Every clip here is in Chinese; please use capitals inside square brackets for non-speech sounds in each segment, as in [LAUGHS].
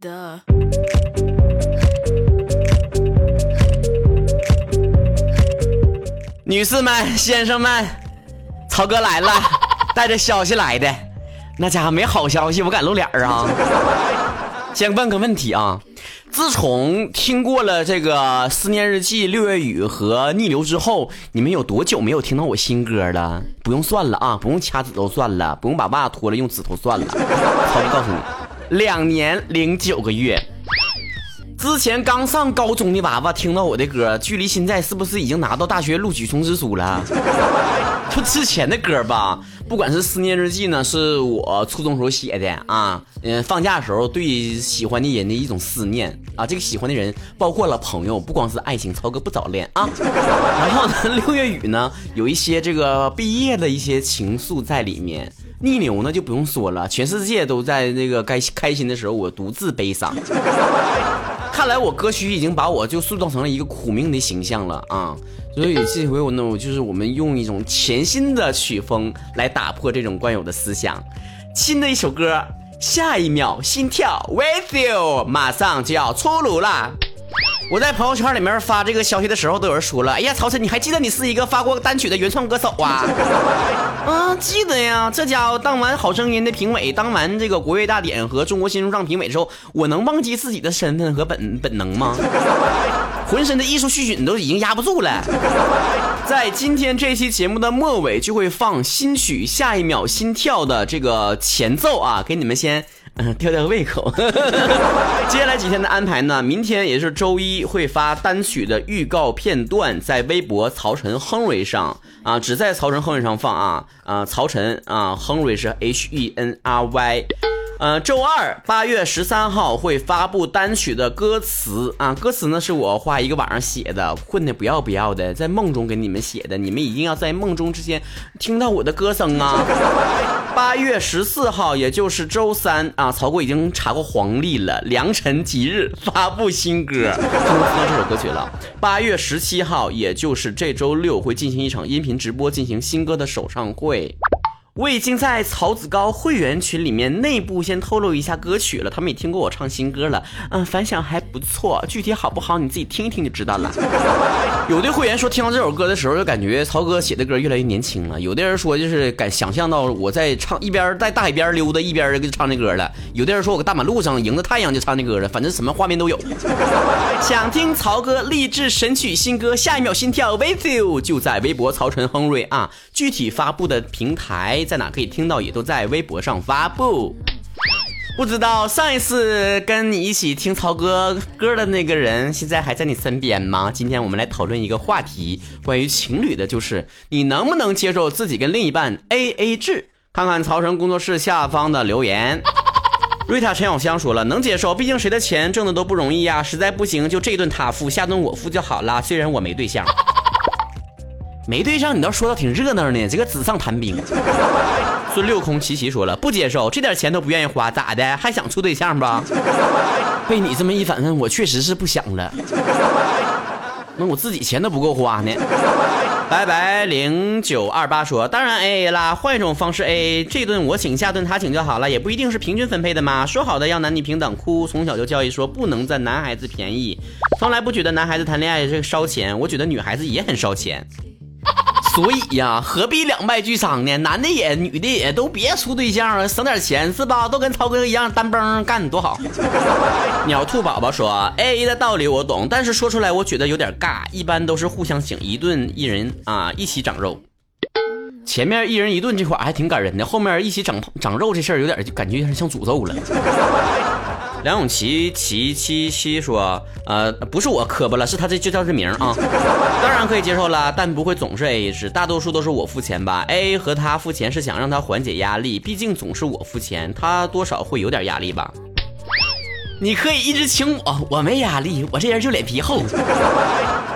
的。女士们、先生们，曹哥来了，[LAUGHS] 带着消息来的。那家伙没好消息，我敢露脸啊！先问个问题啊，自从听过了这个《思念日记》《六月雨》和《逆流》之后，你们有多久没有听到我新歌了？不用算了啊，不用掐指头算了，不用把袜子脱了用指头算了。曹哥告诉你，两年零九个月。之前刚上高中的娃娃听到我的歌，距离现在是不是已经拿到大学录取通知书了？就之前的歌吧，不管是《思念日记》呢，是我初中时候写的啊，嗯，放假的时候对喜欢的人的一种思念啊，这个喜欢的人包括了朋友，不光是爱情，超哥不早恋啊。然后呢，《六月雨》呢，有一些这个毕业的一些情愫在里面。逆流呢就不用说了，全世界都在那个该开心的时候，我独自悲伤。[LAUGHS] 看来我歌曲已经把我就塑造成了一个苦命的形象了啊！所以这回我呢，我就是我们用一种全新的曲风来打破这种惯有的思想。新的一首歌，下一秒心跳，With you，马上就要出炉了。我在朋友圈里面发这个消息的时候，都有人说了：“哎呀，曹晨，你还记得你是一个发过单曲的原创歌手啊？” [LAUGHS] 啊，记得呀。这家伙当完《好声音》的评委，当完这个国乐大典和中国新说唱评委之后，我能忘记自己的身份和本本能吗？浑身的艺术细菌都已经压不住了。在今天这期节目的末尾，就会放新曲《下一秒心跳》的这个前奏啊，给你们先嗯。[LAUGHS] 吊吊胃口。[LAUGHS] 接下来几天的安排呢？明天也是周一，会发单曲的预告片段，在微博曹晨亨瑞上啊，只在曹晨亨瑞上放啊啊，曹晨啊，亨瑞是 H E N R Y。呃，周二八月十三号会发布单曲的歌词啊，歌词呢是我花一个晚上写的，困的不要不要的，在梦中给你们写的，你们一定要在梦中之间听到我的歌声啊。[LAUGHS] 八月十四号，也就是周三啊，曹哥已经查过黄历了，良辰吉日发布新歌，就能听到这首歌曲了。八月十七号，也就是这周六会进行一场音频直播，进行新歌的首唱会。我已经在曹子高会员群里面内部先透露一下歌曲了，他们也听过我唱新歌了，嗯，反响还不错，具体好不好你自己听一听就知道了。有的会员说听到这首歌的时候就感觉曹哥写的歌越来越年轻了，有的人说就是敢想象到我在唱一边在大海边溜达一边就唱这歌了，有的人说我搁大马路上迎着太阳就唱这歌了，反正什么画面都有。[LAUGHS] 想听曹哥励志神曲新歌，下一秒心跳 with you 就在微博曹晨亨瑞啊，具体发布的平台。在哪可以听到，也都在微博上发布。不知道上一次跟你一起听曹哥歌的那个人，现在还在你身边吗？今天我们来讨论一个话题，关于情侣的，就是你能不能接受自己跟另一半 A A 制？看看曹晨工作室下方的留言。瑞塔陈小香说了，能接受，毕竟谁的钱挣的都不容易呀。实在不行，就这顿他付，下顿我付就好了。虽然我没对象。没对象，你倒说的挺热闹呢。这个纸上谈兵。孙六空齐齐说了，不接受，这点钱都不愿意花，咋的？还想处对象吧？[LAUGHS] 被你这么一反问，我确实是不想了。[LAUGHS] 那我自己钱都不够花呢。拜拜零九二八说，当然 A A 啦，换一种方式 A A，这顿我请，下顿他请就好了，也不一定是平均分配的嘛。说好的要男女平等，哭从小就教育说不能占男孩子便宜，从来不觉得男孩子谈恋爱是烧钱，我觉得女孩子也很烧钱。所以呀，何必两败俱伤呢？男的也，女的也都别处对象了，省点钱是吧？都跟超哥一样单崩干多好。鸟兔宝宝说：“A A 的道理我懂，但是说出来我觉得有点尬。一般都是互相请一顿，一人啊一起长肉。前面一人一顿这块还挺感人的，后面一起长长肉这事儿有点感觉有点像诅咒了。”梁咏琪琪七七说：“呃，不是我磕巴了，是他这就叫这名啊。当然可以接受了，但不会总是 A A 制，大多数都是我付钱吧。A A 和他付钱是想让他缓解压力，毕竟总是我付钱，他多少会有点压力吧。你可以一直请我，我没压力，我这人就脸皮厚。”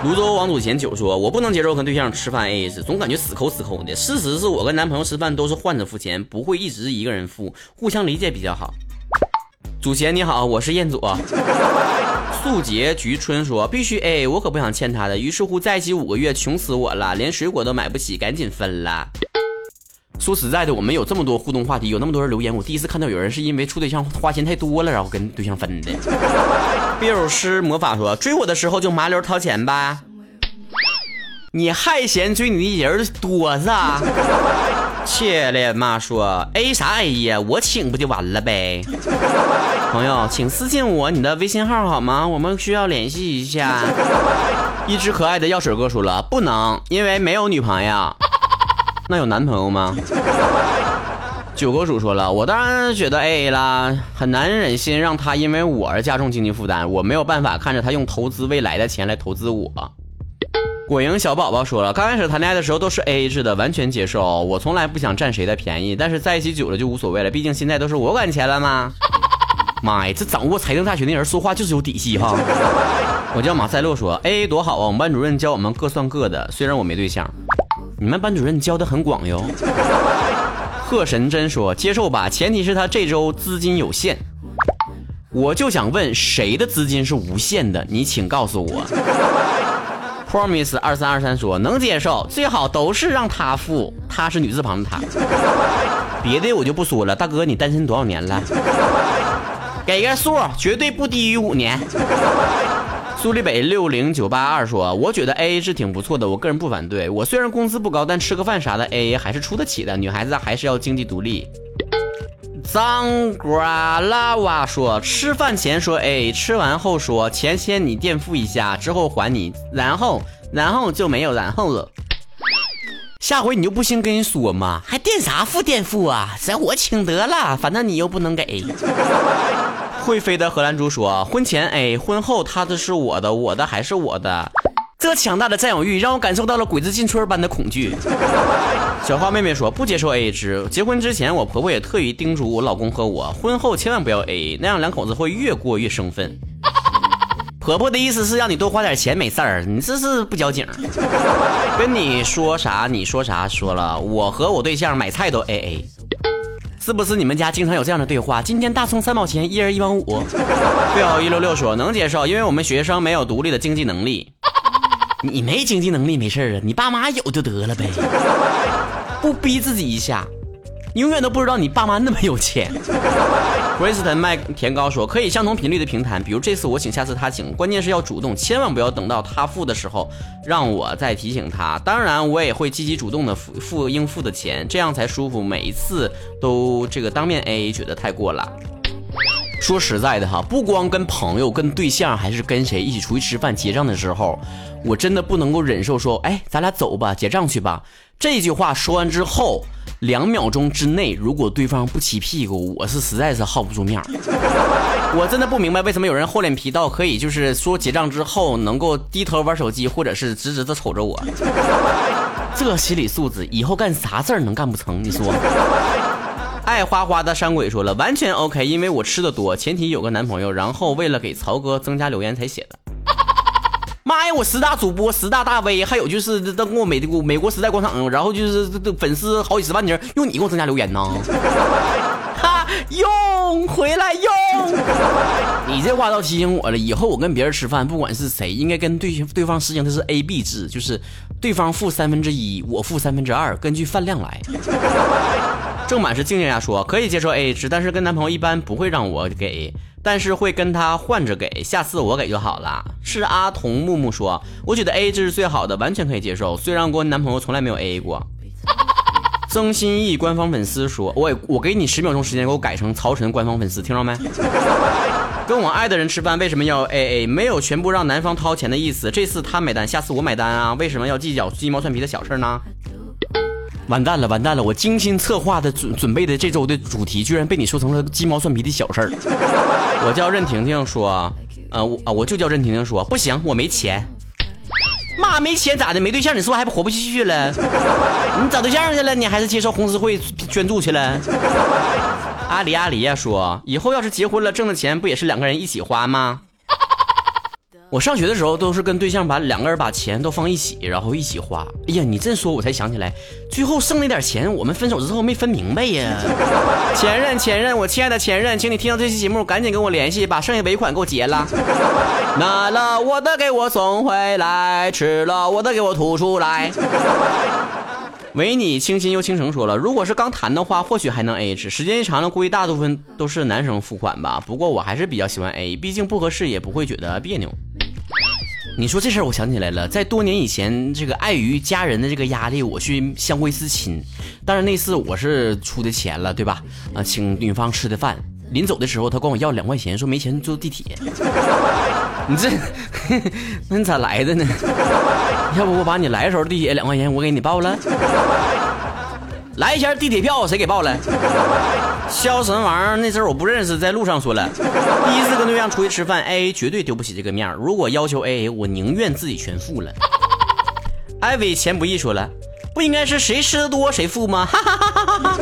泸州王祖贤九说：“我不能接受跟对象吃饭 A A 制，总感觉死抠死抠的。事实是我跟男朋友吃饭都是换着付钱，不会一直一个人付，互相理解比较好。”祖贤你好，我是彦祖。[LAUGHS] 素洁菊春说必须 A，我可不想欠他的。于是乎在一起五个月，穷死我了，连水果都买不起，赶紧分了。说实在的，我们有这么多互动话题，有那么多人留言，我第一次看到有人是因为处对象花钱太多了，然后跟对象分的。别有师魔法说，追我的时候就麻溜掏钱吧。你还嫌追你的人多是吧？切咧妈说，A 啥 A 呀？我请不就完了呗？朋友，请私信我你的微信号好吗？我们需要联系一下。一只可爱的药水哥说了，不能，因为没有女朋友。那有男朋友吗？九哥主说了，我当然觉得 A A 啦，很难忍心让他因为我而加重经济负担，我没有办法看着他用投资未来的钱来投资我。果蝇小宝宝说了，刚开始谈恋爱的时候都是 A A 制的，完全接受。我从来不想占谁的便宜，但是在一起久了就无所谓了，毕竟现在都是我管钱了嘛。[LAUGHS] 妈呀，这掌握财政大权的人说话就是有底细哈。[LAUGHS] 我叫马赛洛说，A A 多好啊，我们班主任教我们各算各的，虽然我没对象。你们班主任教的很广哟。[LAUGHS] 贺神真说：“接受吧，前提是他这周资金有限。”我就想问，谁的资金是无限的？你请告诉我。Promise 二三二三说：“能接受，最好都是让他付。”他是女字旁的他。别的我就不说了。大哥，你单身多少年了？给个数，绝对不低于五年。苏立北六零九八二说：“我觉得 A A 是挺不错的，我个人不反对。我虽然工资不高，但吃个饭啥的 A A 还是出得起的。女孩子还是要经济独立。”张瓜拉瓦说：“吃饭前说 A，吃完后说钱先你垫付一下，之后还你，然后然后就没有然后了。下回你就不兴跟人说吗，还垫啥付垫付啊？咱我请得了，反正你又不能给。”会飞的荷兰猪说：“婚前 A，婚后他的是我的，我的还是我的。这强大的占有欲让我感受到了鬼子进村般的恐惧。[LAUGHS] ”小花妹妹说：“不接受 AA 制。结婚之前，我婆婆也特意叮嘱我老公和我，婚后千万不要 A，那样两口子会越过越生分。[LAUGHS] 婆婆的意思是让你多花点钱，没事儿。你这是不交警。[LAUGHS] 跟你说啥？你说啥？说了，我和我对象买菜都 AA。”是不是你们家经常有这样的对话？今天大葱三毛钱，一人一毛五。对好一六六说能接受，因为我们学生没有独立的经济能力。你没经济能力没事啊，你爸妈有就得了呗，[LAUGHS] 不逼自己一下。永远都不知道你爸妈那么有钱。威斯特麦田高说：“可以相同频率的平谈，比如这次我请，下次他请，关键是要主动，千万不要等到他付的时候让我再提醒他。当然，我也会积极主动的付付应付的钱，这样才舒服。每一次都这个当面 AA，觉得太过了。说实在的哈，不光跟朋友、跟对象，还是跟谁一起出去吃饭结账的时候，我真的不能够忍受说，哎，咱俩走吧，结账去吧。这句话说完之后。”两秒钟之内，如果对方不起屁股，我是实在是耗不住面儿。[LAUGHS] 我真的不明白为什么有人厚脸皮到可以就是说结账之后能够低头玩手机，或者是直直的瞅着我。这心理素质，以后干啥事儿能干不成？你说？爱花花的山鬼说了，完全 OK，因为我吃的多，前提有个男朋友，然后为了给曹哥增加留言才写的。[LAUGHS] 妈呀！我十大主播、十大大 V，还有就是登过美国美国时代广场，然后就是粉丝好几十万人，用你给我增加留言呢？[LAUGHS] 哈，用回来用！你这话倒提醒我了，以后我跟别人吃饭，不管是谁，应该跟对对方实行的是 A B 制，就是对方付三分之一，我付三分之二，根据饭量来。正满是静静呀说可以接受 A 制，但是跟男朋友一般不会让我给。但是会跟他换着给，下次我给就好了。是阿童木木说，我觉得 A 制是最好的，完全可以接受。虽然我男朋友从来没有 A 过。[LAUGHS] 曾心意官方粉丝说，我我给你十秒钟时间，给我改成曹晨官方粉丝，听着没？[LAUGHS] 跟我爱的人吃饭为什么要 A A？没有全部让男方掏钱的意思。这次他买单，下次我买单啊？为什么要计较鸡毛蒜皮的小事呢？完蛋了，完蛋了！我精心策划的准准备的这周的主题，居然被你说成了鸡毛蒜皮的小事儿。我叫任婷婷说，呃，我啊，我就叫任婷婷说，不行，我没钱。妈，没钱咋的？没对象，你是不是还不活不下去了？你找对象去了？你还是接受红十会捐助去了？阿里阿里呀，说以后要是结婚了，挣的钱不也是两个人一起花吗？我上学的时候都是跟对象把两个人把钱都放一起，然后一起花。哎呀，你这说我才想起来，最后剩那点钱，我们分手之后没分明白呀。[LAUGHS] 前任，前任，我亲爱的前任，请你听到这期节目赶紧跟我联系，把剩下尾款给我结了。拿了我的给我送回来，吃了我的给我吐出来。唯你清新又倾城说了，如果是刚谈的话，或许还能 A H，时间一长了，估计大部分都是男生付款吧。不过我还是比较喜欢 A，毕竟不合适也不会觉得别扭。你说这事儿，我想起来了，在多年以前，这个碍于家人的这个压力，我去相会思亲。但是那次我是出的钱了，对吧？啊，请女方吃的饭，临走的时候他管我要两块钱，说没钱坐地铁。[LAUGHS] 你这，[LAUGHS] 那你咋来的呢？[LAUGHS] 要不我把你来的时候地铁两块钱我给你报了？来前地铁票谁给报了？肖什么玩意儿？那阵儿我不认识，在路上说了。第一次跟对象出去吃饭，A A 绝对丢不起这个面儿。如果要求 A A，我宁愿自己全付了。[LAUGHS] 艾薇钱不易说了，不应该是谁吃的多谁付吗？哈哈哈哈哈哈！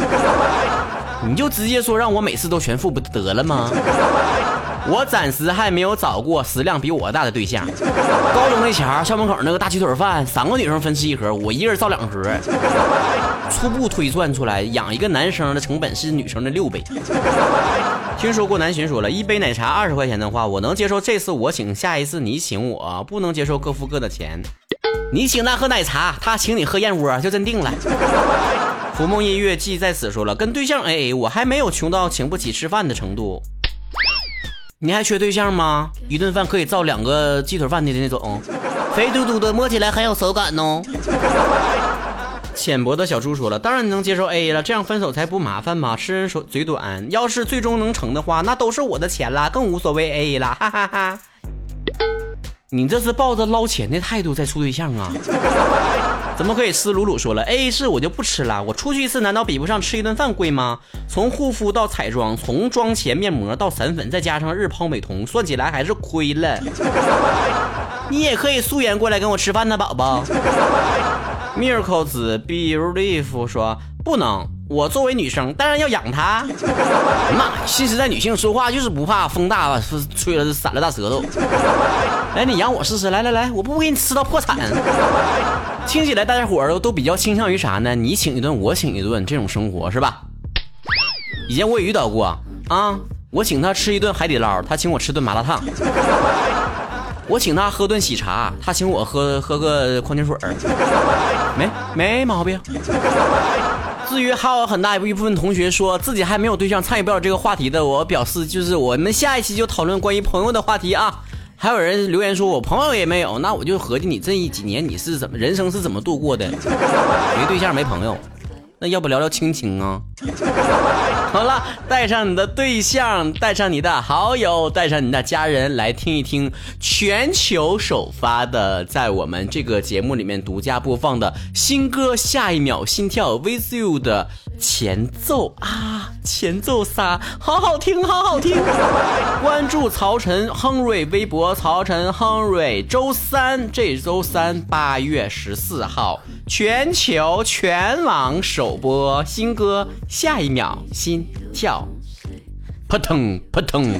[LAUGHS] 你就直接说让我每次都全付不得了吗？我暂时还没有找过食量比我大的对象。[LAUGHS] 高中那前儿，校门口那个大鸡腿饭，三个女生分吃一盒，我一人造两盒。初步推算出来，养一个男生的成本是女生的六倍。听说过南巡说了一杯奶茶二十块钱的话，我能接受这次我请，下一次你请我，不能接受各付各的钱。你请他喝奶茶，他请你喝燕窝，就真定了。[LAUGHS] 浮梦音乐记在此说了，跟对象 AA，我还没有穷到请不起吃饭的程度。你还缺对象吗？一顿饭可以造两个鸡腿饭的那种，肥嘟嘟的，摸起来很有手感哦。浅薄的小猪说了，当然能接受 A 了，这样分手才不麻烦嘛。吃人手嘴短，要是最终能成的话，那都是我的钱啦，更无所谓 A A 了，哈哈哈。你这是抱着捞钱的态度在处对象啊？怎么可以吃？鲁鲁说了，A A 制我就不吃了。我出去一次，难道比不上吃一顿饭贵吗？从护肤到彩妆，从妆前面膜到散粉，再加上日抛美瞳，算起来还是亏了。你也可以素颜过来跟我吃饭呢，宝宝。Miracle 子 Believe 说不能，我作为女生当然要养她。妈，新时代女性说话就是不怕风大，吹了散了大舌头。来，你养我试试，来来来，我不给你吃到破产。听起来大家伙儿都比较倾向于啥呢？你请一顿，我请一顿，这种生活是吧？以前我也遇到过啊，我请他吃一顿海底捞，他请我吃顿麻辣烫。我请他喝顿喜茶，他请我喝喝个矿泉水儿，没没毛病。至于还有很大一部分同学说自己还没有对象参与不了这个话题的，我表示就是我们下一期就讨论关于朋友的话题啊。还有人留言说我朋友也没有，那我就合计你这一几年你是怎么人生是怎么度过的？没对象没朋友，那要不聊聊亲情啊？[LAUGHS] 好了，带上你的对象，带上你的好友，带上你的家人，来听一听全球首发的，在我们这个节目里面独家播放的新歌《下一秒心跳 With You》的前奏啊，前奏仨，好好听，好好听。[LAUGHS] 关注曹晨亨瑞微博，曹晨亨瑞，周三这周三八月十四号，全球全网首播新歌《下一秒心》。跳，扑腾扑腾。